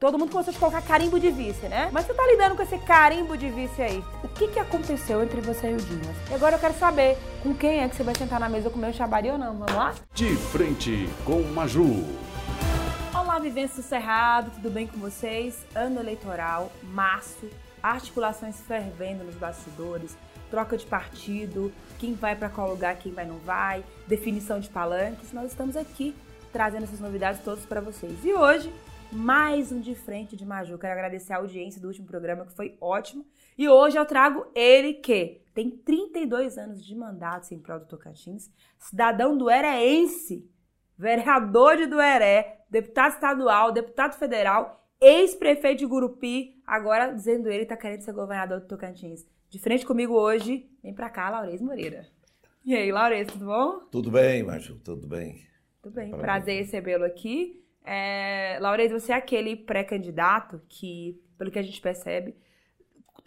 Todo mundo começou a colocar carimbo de vice, né? Mas você tá lidando com esse carimbo de vice aí. O que que aconteceu entre você e o Dimas? E agora eu quero saber com quem é que você vai sentar na mesa comer o xabari ou não. Vamos lá? De frente com Maju. Olá, Vivência do Cerrado, tudo bem com vocês? Ano eleitoral, março, articulações fervendo nos bastidores, troca de partido, quem vai para qual lugar, quem vai não vai, definição de palanques. Nós estamos aqui trazendo essas novidades todas para vocês. E hoje mais um de frente de Maju. Quero agradecer a audiência do último programa, que foi ótimo. E hoje eu trago ele que tem 32 anos de mandato em prol do Tocantins, cidadão do Ereense, vereador de Dueré, deputado estadual, deputado federal, ex-prefeito de Gurupi, agora dizendo ele tá querendo ser governador do Tocantins. De frente comigo hoje, vem pra cá, Laurez Moreira. E aí, Laurez, tudo bom? Tudo bem, Maju, tudo bem. Tudo bem, prazer recebê-lo aqui. É, Laurez, você é aquele pré-candidato que, pelo que a gente percebe,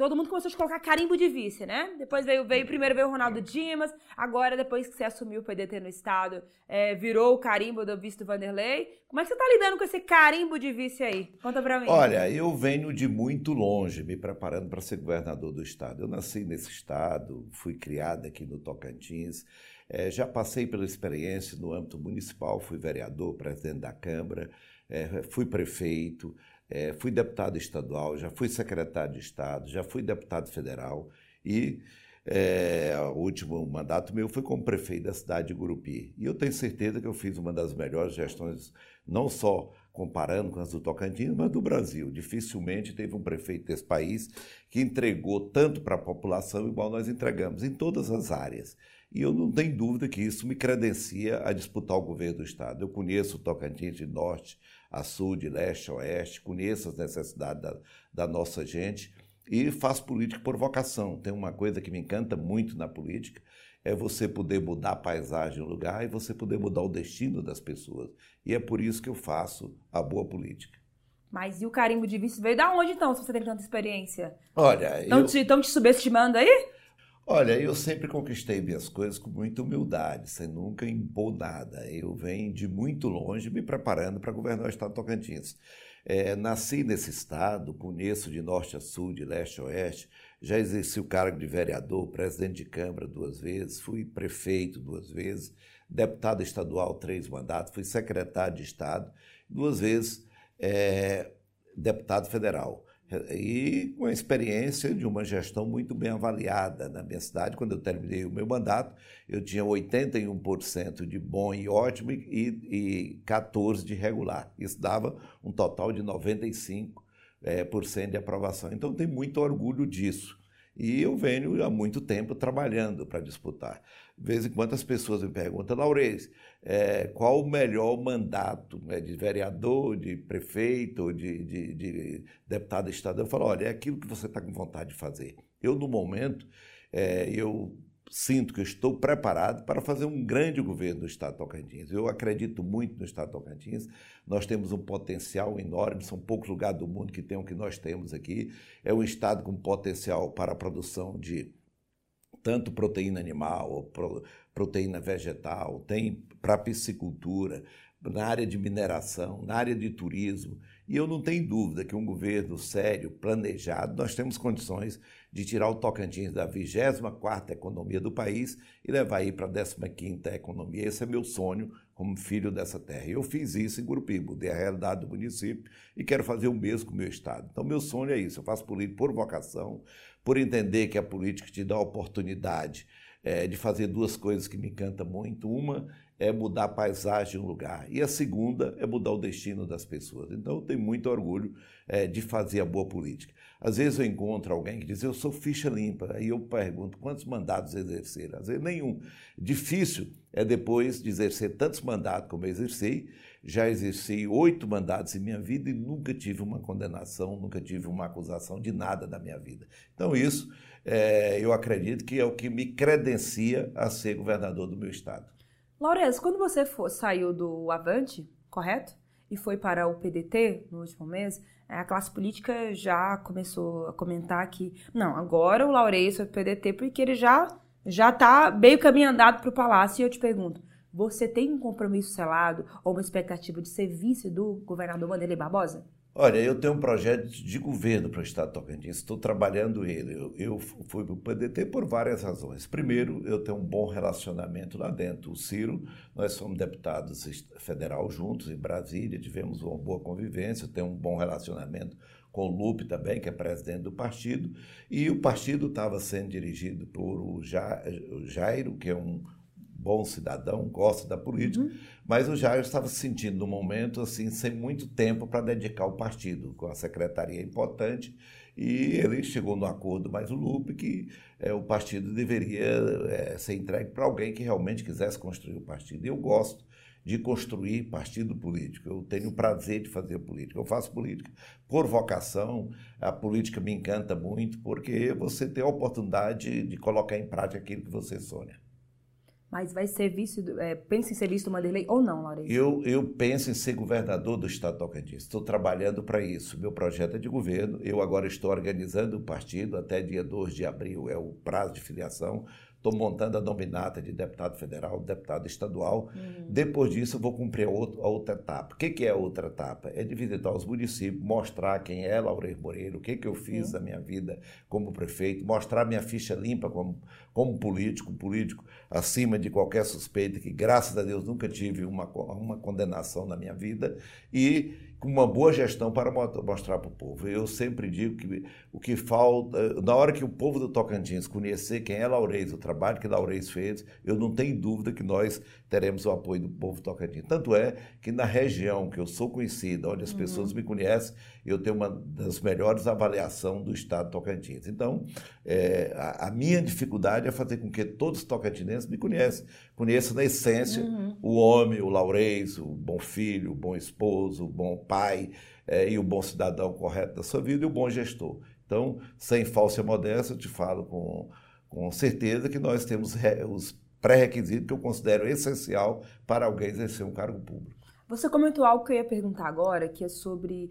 todo mundo começou a colocar carimbo de vice, né? Depois veio, veio primeiro veio o Ronaldo Dimas, agora depois que você assumiu o PDT no estado, é, virou o carimbo do vice do Vanderlei. Como é que você tá lidando com esse carimbo de vice aí? Conta pra mim. Olha, eu venho de muito longe me preparando para ser governador do estado. Eu nasci nesse estado, fui criado aqui no Tocantins. É, já passei pela experiência no âmbito municipal, fui vereador, presidente da Câmara, é, fui prefeito, é, fui deputado estadual, já fui secretário de Estado, já fui deputado federal e é, o último mandato meu foi como prefeito da cidade de Gurupi. E eu tenho certeza que eu fiz uma das melhores gestões, não só comparando com as do Tocantins, mas do Brasil. Dificilmente teve um prefeito desse país que entregou tanto para a população igual nós entregamos, em todas as áreas. E eu não tenho dúvida que isso me credencia a disputar o governo do Estado. Eu conheço o Tocantins de norte a sul, de leste a oeste, conheço as necessidades da, da nossa gente e faço política por vocação. Tem uma coisa que me encanta muito na política, é você poder mudar a paisagem do lugar e você poder mudar o destino das pessoas. E é por isso que eu faço a boa política. Mas e o carimbo de vice veio da onde então, se você tem tanta experiência? Olha, Estão eu... te, tão te subestimando aí? Olha, eu sempre conquistei minhas coisas com muita humildade, sem nunca impor nada. Eu venho de muito longe me preparando para governar o estado de Tocantins. É, nasci nesse estado, conheço de norte a sul, de leste a oeste, já exerci o cargo de vereador, presidente de Câmara duas vezes, fui prefeito duas vezes, deputado estadual três mandatos, fui secretário de Estado, duas vezes é, deputado federal e com a experiência de uma gestão muito bem avaliada na minha cidade. Quando eu terminei o meu mandato, eu tinha 81% de bom e ótimo e, e 14% de regular. Isso dava um total de 95% é, por cento de aprovação. Então, tenho muito orgulho disso. E eu venho há muito tempo trabalhando para disputar. Vez em quando as pessoas me perguntam, Laurez, é, qual o melhor mandato né, de vereador, de prefeito, de, de, de deputado estadual? Eu falo, olha, é aquilo que você está com vontade de fazer. Eu, no momento, é, eu sinto que estou preparado para fazer um grande governo do Estado de Tocantins. Eu acredito muito no Estado de Tocantins. Nós temos um potencial enorme, são poucos lugares do mundo que têm o que nós temos aqui. É um Estado com potencial para a produção de tanto proteína animal, ou proteína vegetal, tem para piscicultura, na área de mineração, na área de turismo. E eu não tenho dúvida que um governo sério, planejado, nós temos condições de tirar o Tocantins da 24ª economia do país e levar aí para a 15ª economia. Esse é meu sonho como filho dessa terra. E eu fiz isso em Gurupi, mudei a realidade do município e quero fazer o mesmo com o meu estado. Então, meu sonho é isso. Eu faço política por vocação, por entender que a política te dá a oportunidade é, de fazer duas coisas que me encantam muito. Uma é mudar a paisagem de um lugar e a segunda é mudar o destino das pessoas. Então eu tenho muito orgulho é, de fazer a boa política. Às vezes eu encontro alguém que diz, eu sou ficha limpa, aí eu pergunto, quantos mandatos exerceram? Às vezes nenhum. Difícil é depois de exercer tantos mandatos como eu exerci, já exerci oito mandatos em minha vida e nunca tive uma condenação, nunca tive uma acusação de nada da minha vida. Então isso é, eu acredito que é o que me credencia a ser governador do meu estado. Laurez, quando você for, saiu do Avante, correto? E foi para o PDT no último mês, é, a classe política já começou a comentar que, não, agora o foi para o PDT porque ele já já está meio caminho andado para o Palácio. E eu te pergunto, você tem um compromisso selado ou uma expectativa de ser vice do governador Vanderlei Barbosa? Olha, eu tenho um projeto de governo para o Estado de Tocantins, estou trabalhando ele. Eu, eu fui para o PDT por várias razões. Primeiro, eu tenho um bom relacionamento lá dentro. O Ciro, nós somos deputados federal juntos em Brasília, tivemos uma boa convivência, tenho um bom relacionamento com o Lupe também, que é presidente do partido, e o partido estava sendo dirigido por o Jairo, que é um bom cidadão, gosta da política, uhum. mas o Jair estava se sentindo no momento assim sem muito tempo para dedicar ao partido, com a secretaria importante, e ele chegou no acordo mais o Lupe que é, o partido deveria é, ser entregue para alguém que realmente quisesse construir o partido. E eu gosto de construir partido político. Eu tenho o prazer de fazer política. Eu faço política por vocação. A política me encanta muito porque você tem a oportunidade de colocar em prática aquilo que você sonha. Mas vai ser visto, é, pensa em ser visto Vanderlei ou não, Laurence? Eu, eu penso em ser governador do estado Tocantins. Estou trabalhando para isso. Meu projeto é de governo. Eu agora estou organizando o partido. Até dia 2 de abril é o prazo de filiação. Estou montando a nominata de deputado federal, deputado estadual. Uhum. Depois disso, eu vou cumprir a outra, a outra etapa. O que, que, é a outra etapa? É de visitar os municípios, mostrar quem é Laureiro Moreira, o que, que eu fiz uhum. na minha vida como prefeito, mostrar minha ficha limpa como, como político, político acima de qualquer suspeita, que graças a Deus nunca tive uma, uma condenação na minha vida, e com uma boa gestão para mostrar para o povo. Eu sempre digo que o que falta, na hora que o povo do Tocantins conhecer quem é Laureis, o trabalho que Laureis fez, eu não tenho dúvida que nós teremos o apoio do povo Tocantins. Tanto é que na região que eu sou conhecido, onde as uhum. pessoas me conhecem, eu tenho uma das melhores avaliações do estado de Tocantins. Então, é, a, a, minha dificuldade é fazer com que todos os tocantinenses me conheçam, conheçam na essência uhum. o homem, o Laureis, o bom filho, o bom esposo, o bom pai é, e o bom cidadão correto da sua vida e o bom gestor. Então, sem falsa modéstia, eu te falo com, com certeza que nós temos os pré-requisitos que eu considero essencial para alguém exercer um cargo público. Você comentou algo que eu ia perguntar agora, que é sobre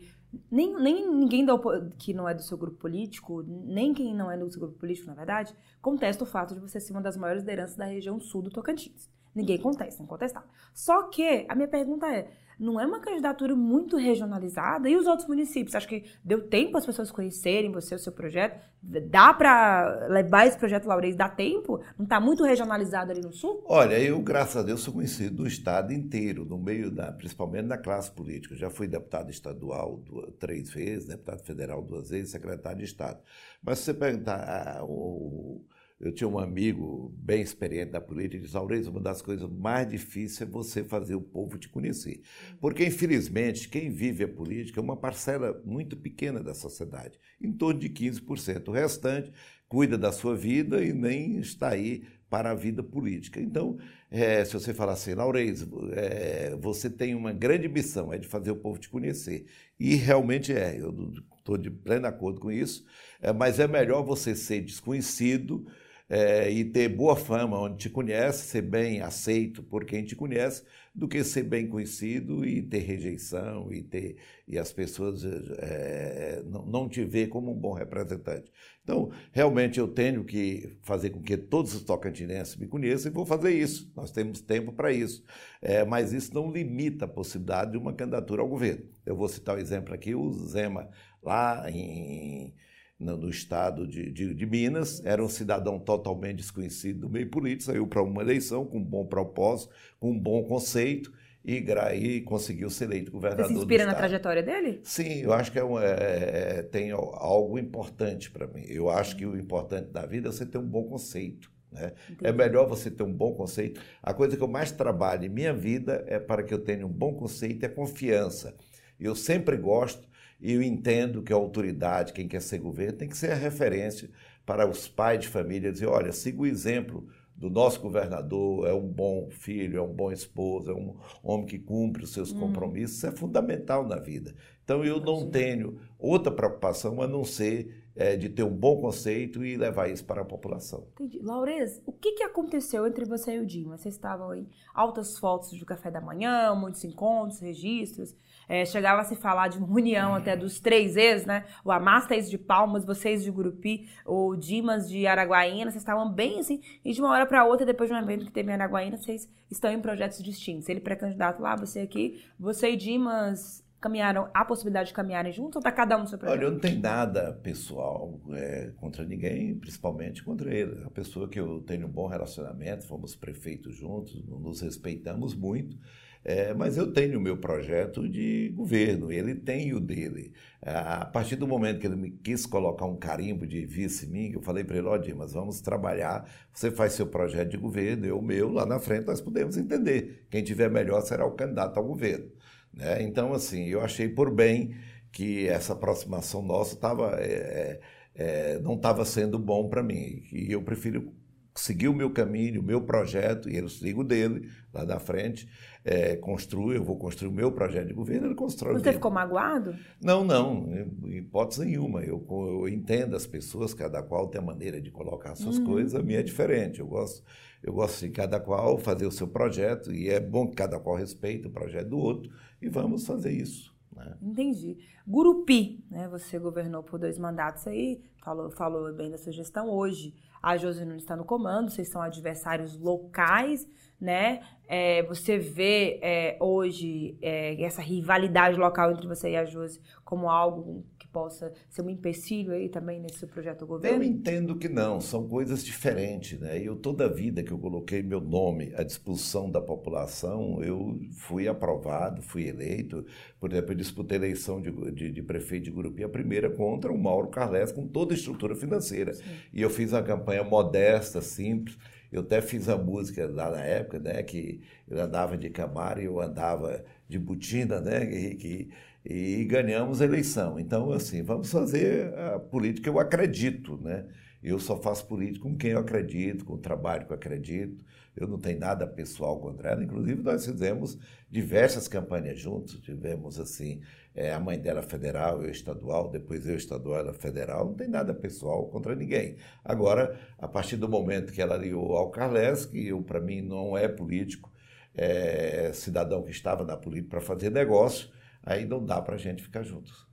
nem, nem ninguém da, que não é do seu grupo político, nem quem não é do seu grupo político, na verdade, contesta o fato de você ser uma das maiores lideranças da região sul do Tocantins. Ninguém contesta, incontestável. Só que a minha pergunta é: não é uma candidatura muito regionalizada? E os outros municípios? Acho que deu tempo as pessoas conhecerem você, o seu projeto? Dá para levar esse projeto Laureis? Dá tempo? Não está muito regionalizado ali no Sul? Olha, eu, graças a Deus, sou conhecido no estado inteiro, no meio da, principalmente da classe política. Já fui deputado estadual duas, três vezes, deputado federal duas vezes, secretário de Estado. Mas se você perguntar, ah, o eu tinha um amigo bem experiente da política e disse, Aureis, uma das coisas mais difíceis é você fazer o povo te conhecer. Porque, infelizmente, quem vive a política é uma parcela muito pequena da sociedade, em torno de 15%. O restante cuida da sua vida e nem está aí para a vida política. Então, é, se você falar assim, Laureis, é, você tem uma grande missão, é de fazer o povo te conhecer. E realmente é, eu estou de pleno acordo com isso, é, mas é melhor você ser desconhecido, é, e ter boa fama onde te conhece, ser bem aceito por quem te conhece, do que ser bem conhecido e ter rejeição e ter e as pessoas é, não, não te ver como um bom representante. Então, realmente eu tenho que fazer com que todos os tocantinenses me conheçam e vou fazer isso. Nós temos tempo para isso. É, mas isso não limita a possibilidade de uma candidatura ao governo. Eu vou citar o um exemplo aqui, o Zema, lá em no, estado de, de, de, Minas, era um cidadão totalmente desconhecido do meio político, saiu para uma eleição com um bom propósito, com um bom conceito e, e conseguiu ser eleito governador. Você se inspira na trajetória dele? Sim, eu acho que é, um, é, é tem algo importante para mim. Eu acho que o importante da vida é você ter um bom conceito. Né? É melhor você ter um bom conceito. A coisa que eu mais trabalho em minha vida é para que eu tenha um bom conceito é confiança. Eu sempre gosto e eu entendo que a autoridade, quem quer ser governo, tem que ser a referência para os pais de família dizer, olha, siga o exemplo do nosso governador, é um bom filho, é um bom esposo, é um homem que cumpre os seus hum. compromissos, isso é fundamental na vida. Então eu não tenho outra preocupação a não ser é, de ter um bom conceito e levar isso para a população. Entendi. Laurez, o que, que aconteceu entre você e o Dima? Vocês estavam em altas fotos do café da manhã, muitos encontros, registros. É, chegava a se falar de uma união até dos três ex, né? O Amastas de Palmas, vocês de Gurupi, o Dimas de Araguaína, vocês estavam bem assim, e de uma hora para outra, depois de um evento que teve em Araguaína, vocês estão em projetos distintos. Ele pré-candidato lá, você aqui, você e Dimas caminharam, a possibilidade de caminharem juntos ou tá cada um no seu projeto? Olha, eu não tenho nada pessoal é, contra ninguém, principalmente contra ele. A pessoa que eu tenho um bom relacionamento, fomos prefeitos juntos, nos respeitamos muito. É, mas eu tenho o meu projeto de governo, ele tem o dele. A partir do momento que ele me quis colocar um carimbo de vice mim, eu falei para ele, ó, Dimas, vamos trabalhar, você faz seu projeto de governo, eu o meu, lá na frente nós podemos entender. Quem tiver melhor será o candidato ao governo. Né? Então, assim, eu achei por bem que essa aproximação nossa tava, é, é, não estava sendo bom para mim. E eu prefiro seguir o meu caminho, o meu projeto, e eu sigo dele lá na frente, é, construo, eu vou construir o meu projeto de governo, ele constrói Você ficou magoado? Não, não, hipótese nenhuma. Eu, eu entendo as pessoas, cada qual tem a maneira de colocar suas uhum. coisas, a minha é diferente. Eu gosto, eu gosto de cada qual fazer o seu projeto, e é bom que cada qual respeite o projeto do outro, e vamos fazer isso. Né? Entendi. Gurupi, né? Você governou por dois mandatos aí, falou, falou bem da sua gestão hoje. A José está no comando, vocês são adversários locais, né? É, você vê é, hoje é, essa rivalidade local entre você e a Josi como algo possa ser um empecilho aí também nesse projeto do governo? Eu entendo que não, são coisas diferentes, né? Eu toda a vida que eu coloquei meu nome à disposição da população, eu fui aprovado, fui eleito. Por exemplo, eu disputei a eleição de, de, de prefeito de Gurupi, a primeira contra o Mauro Carles, com toda a estrutura financeira. Sim. E eu fiz uma campanha modesta, simples. Eu até fiz a música lá na época, né? Que eu andava de Camaro e eu andava de Butina, né? Que, que e ganhamos a eleição. Então, assim, vamos fazer a política que eu acredito, né? Eu só faço política com quem eu acredito, com o trabalho que eu acredito. Eu não tenho nada pessoal contra ela. Inclusive, nós fizemos diversas campanhas juntos. Tivemos, assim, é, a mãe dela federal, eu estadual, depois eu estadual, ela federal. Não tem nada pessoal contra ninguém. Agora, a partir do momento que ela ligou ao Carles, que para mim, não é político, é cidadão que estava na política para fazer negócio, aí não dá para a gente ficar juntos.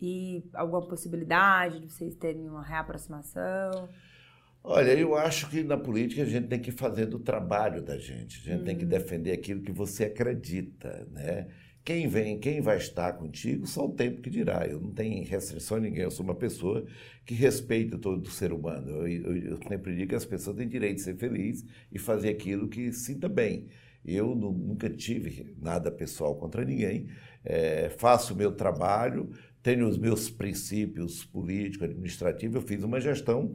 E alguma possibilidade de vocês terem uma reaproximação? Olha, eu acho que na política a gente tem que fazer do trabalho da gente. A gente tem que uhum. defender aquilo que você acredita, né? Quem vem, quem vai estar contigo, só o tempo que dirá. Eu não tenho restrição a ninguém. Eu sou uma pessoa que respeita todo ser humano. Eu, eu, eu sempre digo que as pessoas têm direito de ser felizes e fazer aquilo que sinta bem. Eu nunca tive nada pessoal contra ninguém é, faço o meu trabalho, tenho os meus princípios políticos, administrativos. Eu fiz uma gestão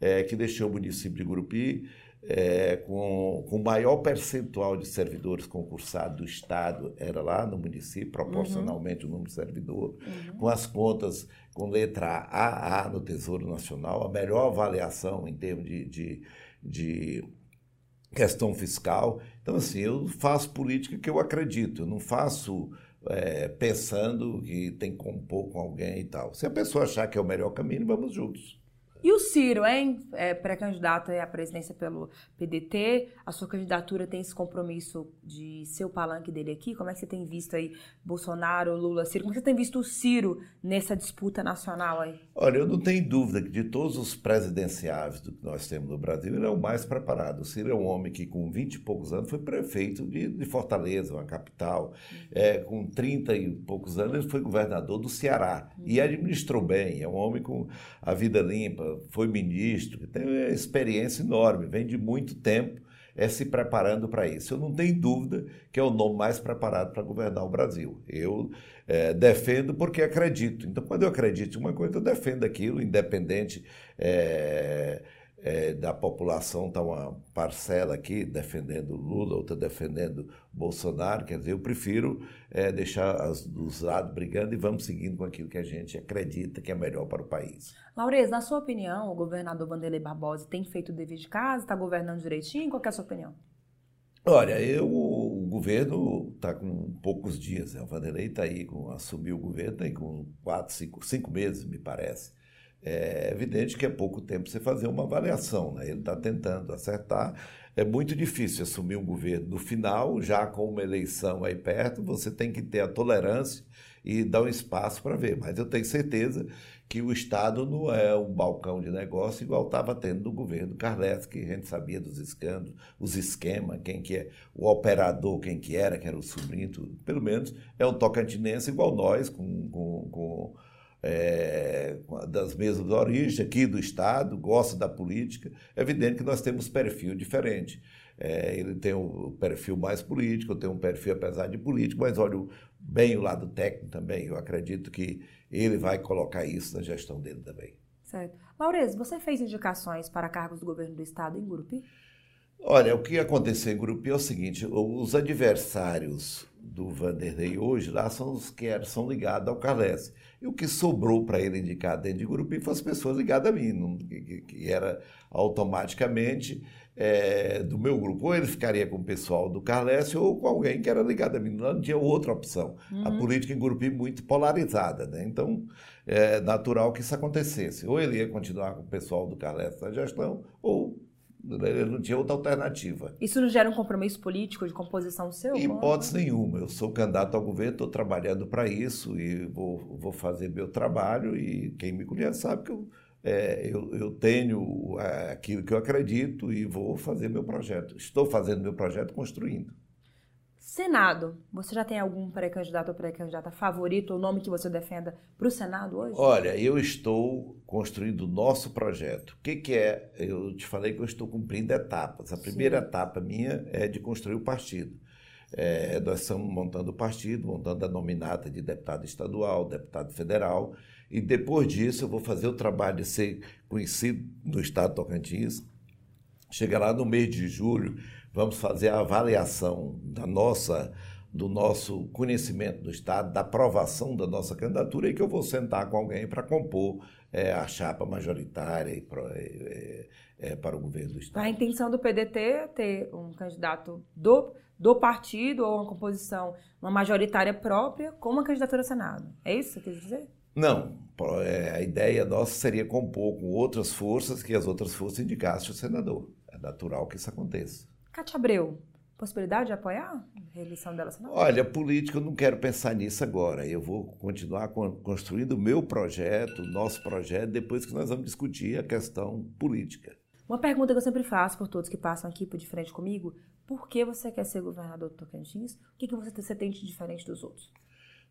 é, que deixou o município de Gurupi é, com, com o maior percentual de servidores concursados do Estado, era lá no município, proporcionalmente uhum. o número de servidor, uhum. com as contas com letra AA no Tesouro Nacional, a melhor avaliação em termos de, de, de questão fiscal. Então, assim, eu faço política que eu acredito, eu não faço é, pensando que tem que compor com alguém e tal. Se a pessoa achar que é o melhor caminho, vamos juntos. E o Ciro, hein? É pré-candidato à presidência pelo PDT. A sua candidatura tem esse compromisso de ser o palanque dele aqui? Como é que você tem visto aí Bolsonaro, Lula, Ciro? Como você tem visto o Ciro nessa disputa nacional aí? Olha, eu não tenho dúvida que de todos os presidenciáveis que nós temos no Brasil, ele é o mais preparado. O Ciro é um homem que com 20 e poucos anos foi prefeito de, de Fortaleza, uma capital. É, com 30 e poucos anos ele foi governador do Ceará e administrou bem. É um homem com a vida limpa, foi ministro, tem uma experiência enorme, vem de muito tempo é, se preparando para isso. Eu não tenho dúvida que é o nome mais preparado para governar o Brasil. Eu é, defendo porque acredito. Então, quando eu acredito em uma coisa, eu defendo aquilo, independente. É, é, da população está uma parcela aqui defendendo Lula, outra defendendo Bolsonaro. Quer dizer, eu prefiro é, deixar as, os lados brigando e vamos seguindo com aquilo que a gente acredita que é melhor para o país. Laurez, na sua opinião, o governador Vanderlei Barbosa tem feito o dever de casa, está governando direitinho? Qual é a sua opinião? Olha, eu, o governo está com poucos dias. Né? O Vanderlei está aí, com, assumiu o governo tem com quatro, cinco, cinco meses, me parece. É evidente que é pouco tempo você fazer uma avaliação, né? ele está tentando acertar. É muito difícil assumir um governo no final, já com uma eleição aí perto, você tem que ter a tolerância e dar um espaço para ver. Mas eu tenho certeza que o Estado não é um balcão de negócio igual estava tendo no governo Carles, que a gente sabia dos escândalos, os esquemas, quem que é, o operador, quem que era, que era o sobrinho, tudo. Pelo menos é um tocantinense igual nós, com, com, com é, das mesmas origens, aqui do Estado, gosta da política. É evidente que nós temos perfil diferente. É, ele tem o perfil mais político, eu tenho um perfil apesar de político, mas olho bem o lado técnico também. Eu acredito que ele vai colocar isso na gestão dele também. Certo. Maurez, você fez indicações para cargos do governo do Estado em Gurupi? Olha, o que aconteceu em Gurupi é o seguinte, os adversários do Vanderlei hoje lá são os que são ligados ao Carles. E o que sobrou para ele indicar dentro de Gurupi foram as pessoas ligadas a mim, não, que, que, era automaticamente é, do meu grupo. Ou ele ficaria com o pessoal do Carles ou com alguém que era ligado a mim. Não tinha outra opção. Uhum. A política em Gurupi é muito polarizada, né? Então, é natural que isso acontecesse. Ou ele ia continuar com o pessoal do Carles na gestão, ou ele não tinha outra alternativa. Isso não gera um compromisso político de composição seu? Em hipótese nenhuma. Eu sou candidato ao governo, estou trabalhando para isso e vou, vou fazer meu trabalho. E quem me conhece sabe que eu, é, eu, eu, tenho é, aquilo que eu acredito e vou fazer meu projeto. Estou fazendo meu projeto construindo. Senado, você já tem algum pré-candidato ou pré-candidata favorito, ou nome que você defenda para o Senado hoje? Olha, eu estou construindo o nosso projeto. O que, que, é? Eu te falei que eu estou cumprindo etapas. A primeira Sim. etapa minha é de construir o partido. É, nós estamos montando o partido, montando a nominata de deputado estadual, deputado federal, e depois disso eu vou fazer o trabalho de ser conhecido no estado de Tocantins. Chegar lá no mês de julho, vamos fazer a avaliação da nossa do nosso conhecimento do Estado, da aprovação da nossa candidatura e que eu vou sentar com alguém para compor é, a chapa majoritária e pro, é, é, para o governo do Estado. A intenção do PDT é ter um candidato do, do partido ou uma composição, uma majoritária própria com uma candidatura ao Senado. É isso que você quer dizer? Não. É, a ideia nossa seria compor com outras forças que as outras forças indicassem o senador. É natural que isso aconteça. Cátia Abreu, possibilidade de apoiar a reeleição dela? Senadora? Olha, política eu não quero pensar nisso agora. Eu vou continuar construindo o meu projeto, o nosso projeto, depois que nós vamos discutir a questão política. Uma pergunta que eu sempre faço por todos que passam aqui por de frente comigo: por que você quer ser governador do Tocantins? O que, que você tem de diferente dos outros?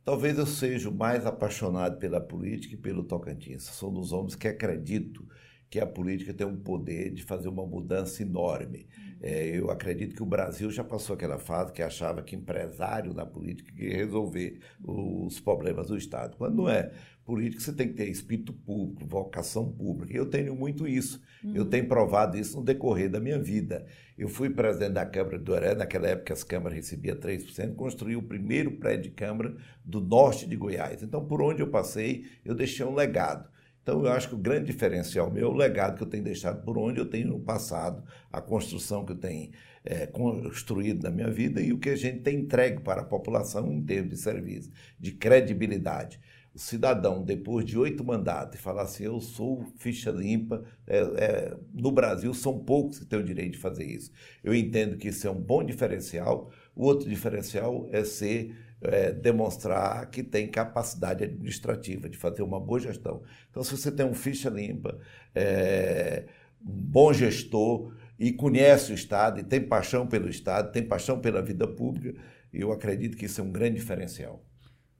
Talvez eu seja o mais apaixonado pela política e pelo Tocantins. Sou dos homens que acredito que a política tem um poder de fazer uma mudança enorme. É, eu acredito que o Brasil já passou aquela fase que achava que empresário na política ia resolver os problemas do Estado. Quando não é política, você tem que ter espírito público, vocação pública. Eu tenho muito isso. Uhum. Eu tenho provado isso no decorrer da minha vida. Eu fui presidente da Câmara do Oré, naquela época as câmaras recebiam 3%, construí o primeiro prédio de Câmara do norte de Goiás. Então, por onde eu passei, eu deixei um legado. Então, eu acho que o grande diferencial meu é o legado que eu tenho deixado por onde eu tenho no passado, a construção que eu tenho é, construído na minha vida e o que a gente tem entregue para a população em termos de serviço, de credibilidade. O cidadão, depois de oito mandatos, falar assim: eu sou ficha limpa, é, é, no Brasil são poucos que têm o direito de fazer isso. Eu entendo que isso é um bom diferencial. O outro diferencial é ser é, demonstrar que tem capacidade administrativa de fazer uma boa gestão. Então, se você tem um ficha limpa, é, um bom gestor e conhece o Estado e tem paixão pelo Estado, tem paixão pela vida pública, eu acredito que isso é um grande diferencial.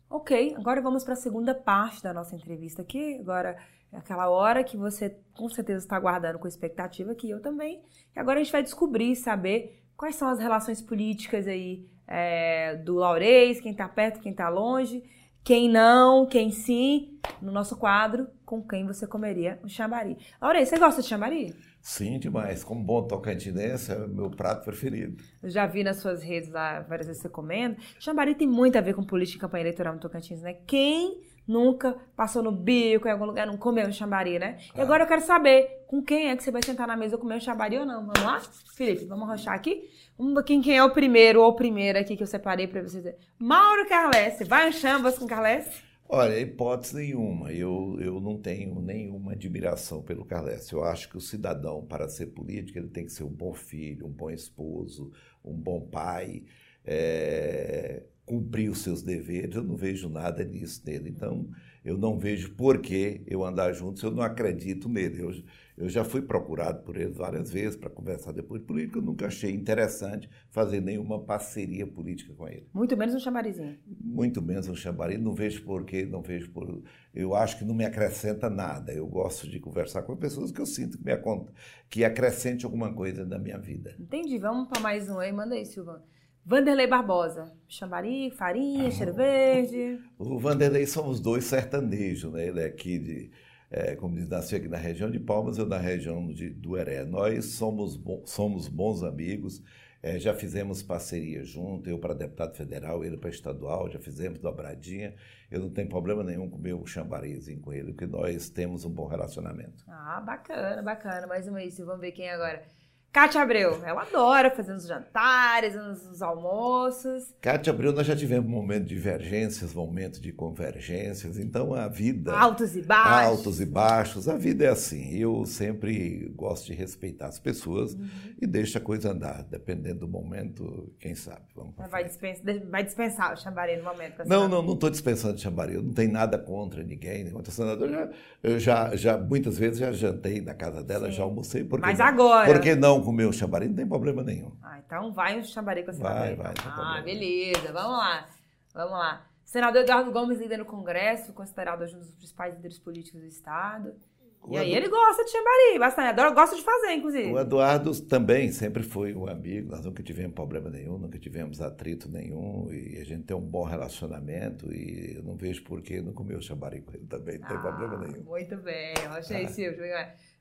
Ok, agora vamos para a segunda parte da nossa entrevista aqui. Agora é aquela hora que você com certeza está aguardando com expectativa, que eu também. E agora a gente vai descobrir, saber quais são as relações políticas aí é, do Laurez, quem está perto, quem está longe, quem não, quem sim, no nosso quadro, com quem você comeria um chambari. Laurez, você gosta de chambari? Sim, demais. Como bom tocantinense, é o meu prato preferido. Eu já vi nas suas redes lá várias vezes você comendo. Chambari tem muito a ver com política e campanha eleitoral no Tocantins, né? Quem nunca passou no bico em algum lugar, não comeu um chambari, né? E ah. agora eu quero saber com quem é que você vai sentar na mesa comer um chambari ou não. Vamos lá? Felipe, vamos rochar aqui? Vamos ver quem, quem é o primeiro ou primeira aqui que eu separei para você dizer. Mauro Carlesse. Vai um chambas com Carlesse? Olha, hipótese nenhuma. Eu, eu não tenho nenhuma admiração pelo Carles. Eu acho que o cidadão, para ser político, ele tem que ser um bom filho, um bom esposo, um bom pai, é, cumprir os seus deveres. Eu não vejo nada nisso nele. Então, eu não vejo por que eu andar junto se eu não acredito nele. Eu, eu já fui procurado por ele várias vezes para conversar depois de política. Eu nunca achei interessante fazer nenhuma parceria política com ele. Muito menos um chamarizinho. Muito menos um chamarizinho. Não vejo por quê, não vejo por. Eu acho que não me acrescenta nada. Eu gosto de conversar com pessoas que eu sinto que, me acont... que acrescente alguma coisa na minha vida. Entendi. Vamos para mais um aí. Manda aí, Silvano. Vanderlei Barbosa, Chambari, Farinha, ah, Cheiro Verde. O Vanderlei somos dois sertanejos, né? Ele é aqui de é, como diz, nasci aqui na região de Palmas, eu na região de, do Heré. Nós somos, bo, somos bons amigos, é, já fizemos parceria junto, eu para deputado federal, ele para estadual, já fizemos dobradinha. Eu não tenho problema nenhum com o meu chambarizinho com ele, porque nós temos um bom relacionamento. Ah, bacana, bacana. Mais uma vez, vamos ver quem é agora. Cátia Abreu, ela adora fazer uns jantares, uns, uns almoços. Cátia Abreu, nós já tivemos momentos de divergências, momentos de convergências, então a vida. Altos e baixos. Altos e baixos, a vida é assim. Eu sempre gosto de respeitar as pessoas uhum. e deixo a coisa andar, dependendo do momento, quem sabe. Vamos vai, dispensar, vai dispensar o chambari no momento. Não, não, não estou dispensando o chambari, eu não tenho nada contra ninguém, contra o senador. Já, eu já, já, muitas vezes já jantei na casa dela, Sim. já almocei. Mas não? agora. Por que não? com comer o chambari, não tem problema nenhum. Ah, então vai um chambari com esse Vai, vai. Ah, beleza. Vamos lá. Vamos lá. Senador Eduardo Gomes líder no Congresso, considerado um dos principais líderes políticos do Estado. O e aí ele gosta de chambari, bastante. Gosta de fazer, inclusive. O Eduardo também sempre foi um amigo. Nós nunca tivemos problema nenhum, nunca tivemos atrito nenhum. E a gente tem um bom relacionamento. E eu não vejo por que não comer o chambari com ele também. Não tem ah, problema nenhum. Muito bem. Achei, ah. Silvio.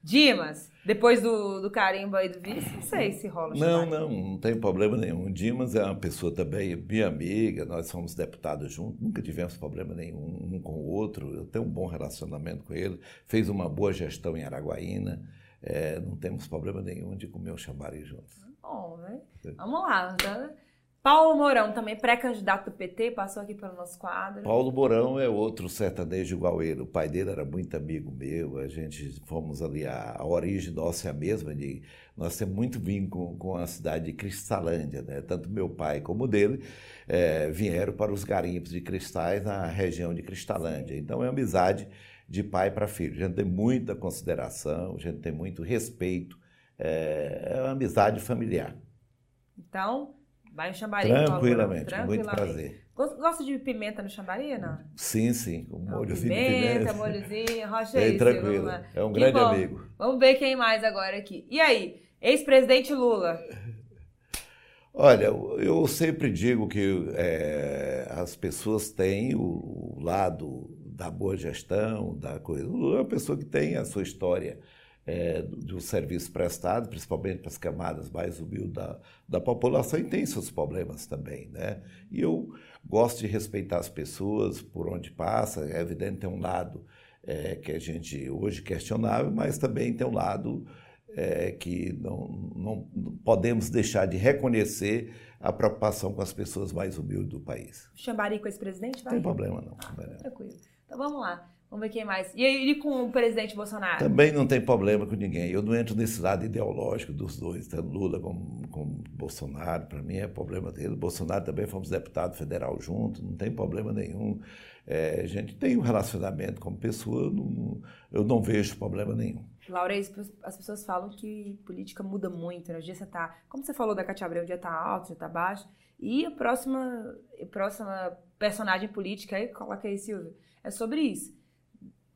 Dimas, depois do, do carimbo aí do vice, não sei se rola. Não, não, não tem problema nenhum. Dimas é uma pessoa também, minha amiga, nós somos deputados juntos, nunca tivemos problema nenhum um com o outro. Eu tenho um bom relacionamento com ele, fez uma boa gestão em Araguaína, é, não temos problema nenhum de comer o chambari juntos. Bom, né? Vamos lá, tá? Paulo Mourão, também pré-candidato do PT, passou aqui pelo nosso quadro. Paulo Mourão é outro sertanejo igual ele. O pai dele era muito amigo meu, a gente fomos ali, a, a origem nossa é a mesma, de, nós temos muito vínculo com a cidade de Cristalândia, né? Tanto meu pai como dele é, vieram para os garimpos de cristais na região de Cristalândia. Então é amizade de pai para filho. A gente tem muita consideração, a gente tem muito respeito, é, é uma amizade familiar. Então, Vai no chambari. Tranquilamente, com muito prazer. Gosta de pimenta no chambari, não? Sim, sim, com molhozinho pimenta, de pimenta. molhozinho, rocha é, tranquilo, é um grande amigo. Vamos ver quem mais agora aqui. E aí, ex-presidente Lula? Olha, eu sempre digo que é, as pessoas têm o lado da boa gestão, da coisa. O Lula é uma pessoa que tem a sua história é, do serviço prestado, principalmente para as camadas mais humildes da, da população, e tem seus problemas também. Né? E eu gosto de respeitar as pessoas por onde passa, é evidente tem um lado é, que a gente hoje questionável, mas também tem um lado é, que não, não, podemos deixar de reconhecer a preocupação com as pessoas mais humildes do país. Chambari com esse presidente? Vai? Não tem problema não. Ah, tranquilo. Então vamos lá. Vamos ver quem mais. E aí, com o presidente Bolsonaro? Também não tem problema com ninguém. Eu não entro nesse lado ideológico dos dois, tanto Lula como, como Bolsonaro. Para mim é problema dele. Bolsonaro também fomos deputado federal junto, não tem problema nenhum. É, a gente tem um relacionamento como pessoa, eu não, eu não vejo problema nenhum. Laura, as pessoas falam que política muda muito, né? O dia você tá, como você falou da Cátia Abreu, o dia tá alto, o dia tá baixo, e a próxima, a próxima personagem política, aí coloca aí, Silvio, é sobre isso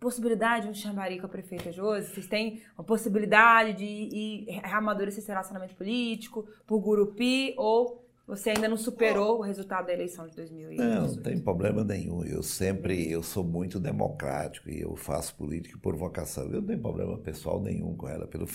possibilidade de um chambari com a prefeita Josi? Vocês têm a possibilidade de ir amadurecer esse relacionamento político por Gurupi ou você ainda não superou o resultado da eleição de 2018? Não, não tem problema nenhum. Eu sempre, eu sou muito democrático e eu faço política por vocação. Eu não tenho problema pessoal nenhum com ela. Pelo,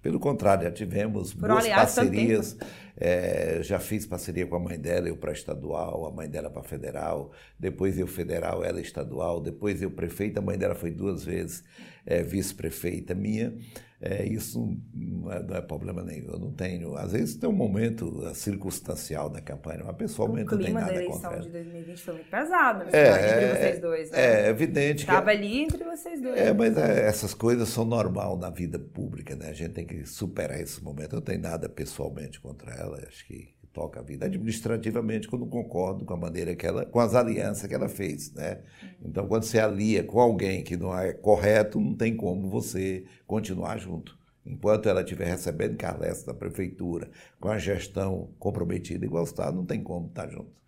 pelo contrário, já tivemos por boas parcerias É, já fiz parceria com a mãe dela, eu para estadual, a mãe dela para federal, depois eu federal, ela estadual, depois eu prefeita, a mãe dela foi duas vezes é, vice-prefeita minha. É, isso não é, não é, problema nenhum. Eu não tenho. Às vezes tem um momento circunstancial da campanha, mas pessoalmente não tem nada contra. O clima da eleição de 2020 foi muito pesado, né? É, entre vocês dois. Né? É evidente. Estava que... ali entre vocês dois. É, mas é, essas coisas são normal na vida pública, né? A gente tem que superar esse momento. Eu não tenho nada pessoalmente contra ela. Acho que toca a vida administrativamente quando concordo com a maneira que ela, com as alianças que ela fez, né? Então, quando você alia com alguém que não é correto, não tem como você continuar junto. Enquanto ela estiver recebendo carlessa da prefeitura, com a gestão comprometida igual está, não tem como estar junto.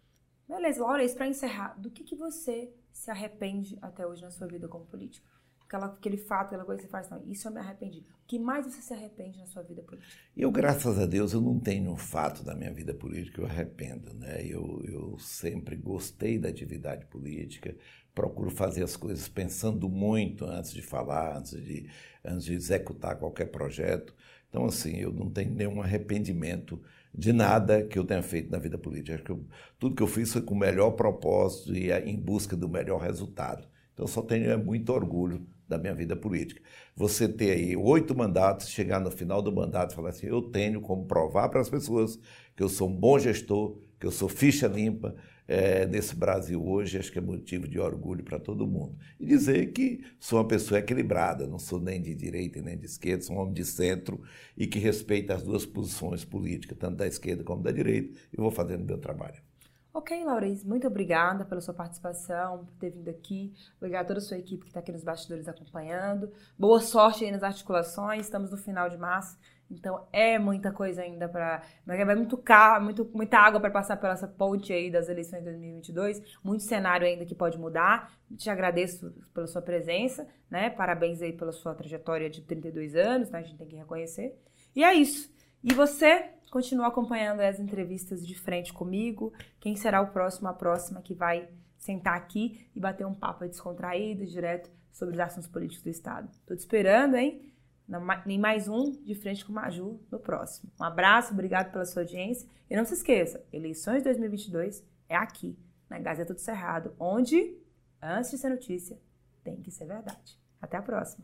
Beleza, Laura, para encerrar, do que, que você se arrepende até hoje na sua vida como político? Aquela, aquele fato, aquela coisa que você faz, não, isso eu me arrependi. O que mais você se arrepende na sua vida política? Eu, graças a Deus, eu não tenho um fato da minha vida política que eu arrependo, né? Eu, eu sempre gostei da atividade política, procuro fazer as coisas pensando muito antes de falar, antes de, antes de executar qualquer projeto. Então, assim, eu não tenho nenhum arrependimento de nada que eu tenha feito na vida política. Acho que eu, tudo que eu fiz foi com o melhor propósito e em busca do melhor resultado. Então, eu só tenho é, muito orgulho da minha vida política. Você ter aí oito mandatos, chegar no final do mandato e falar assim: eu tenho como provar para as pessoas que eu sou um bom gestor, que eu sou ficha limpa é, nesse Brasil hoje, acho que é motivo de orgulho para todo mundo. E dizer que sou uma pessoa equilibrada, não sou nem de direita nem de esquerda, sou um homem de centro e que respeita as duas posições políticas, tanto da esquerda como da direita, e vou fazendo meu trabalho. Ok, Laurez, muito obrigada pela sua participação, por ter vindo aqui. Obrigada a toda a sua equipe que está aqui nos bastidores acompanhando. Boa sorte aí nas articulações, estamos no final de março, então é muita coisa ainda para. Vai muito carro, muito, muita água para passar pela essa ponte aí das eleições de 2022, muito cenário ainda que pode mudar. Te agradeço pela sua presença, né? Parabéns aí pela sua trajetória de 32 anos, né? A gente tem que reconhecer. E é isso. E você continua acompanhando as entrevistas de frente comigo. Quem será o próximo, a próxima que vai sentar aqui e bater um papo descontraído, direto sobre os assuntos políticos do Estado. Tô te esperando, hein? Em mais um de frente com o Maju no próximo. Um abraço, obrigado pela sua audiência. E não se esqueça, eleições 2022 é aqui, na Gazeta do Cerrado, onde, antes de ser notícia, tem que ser verdade. Até a próxima.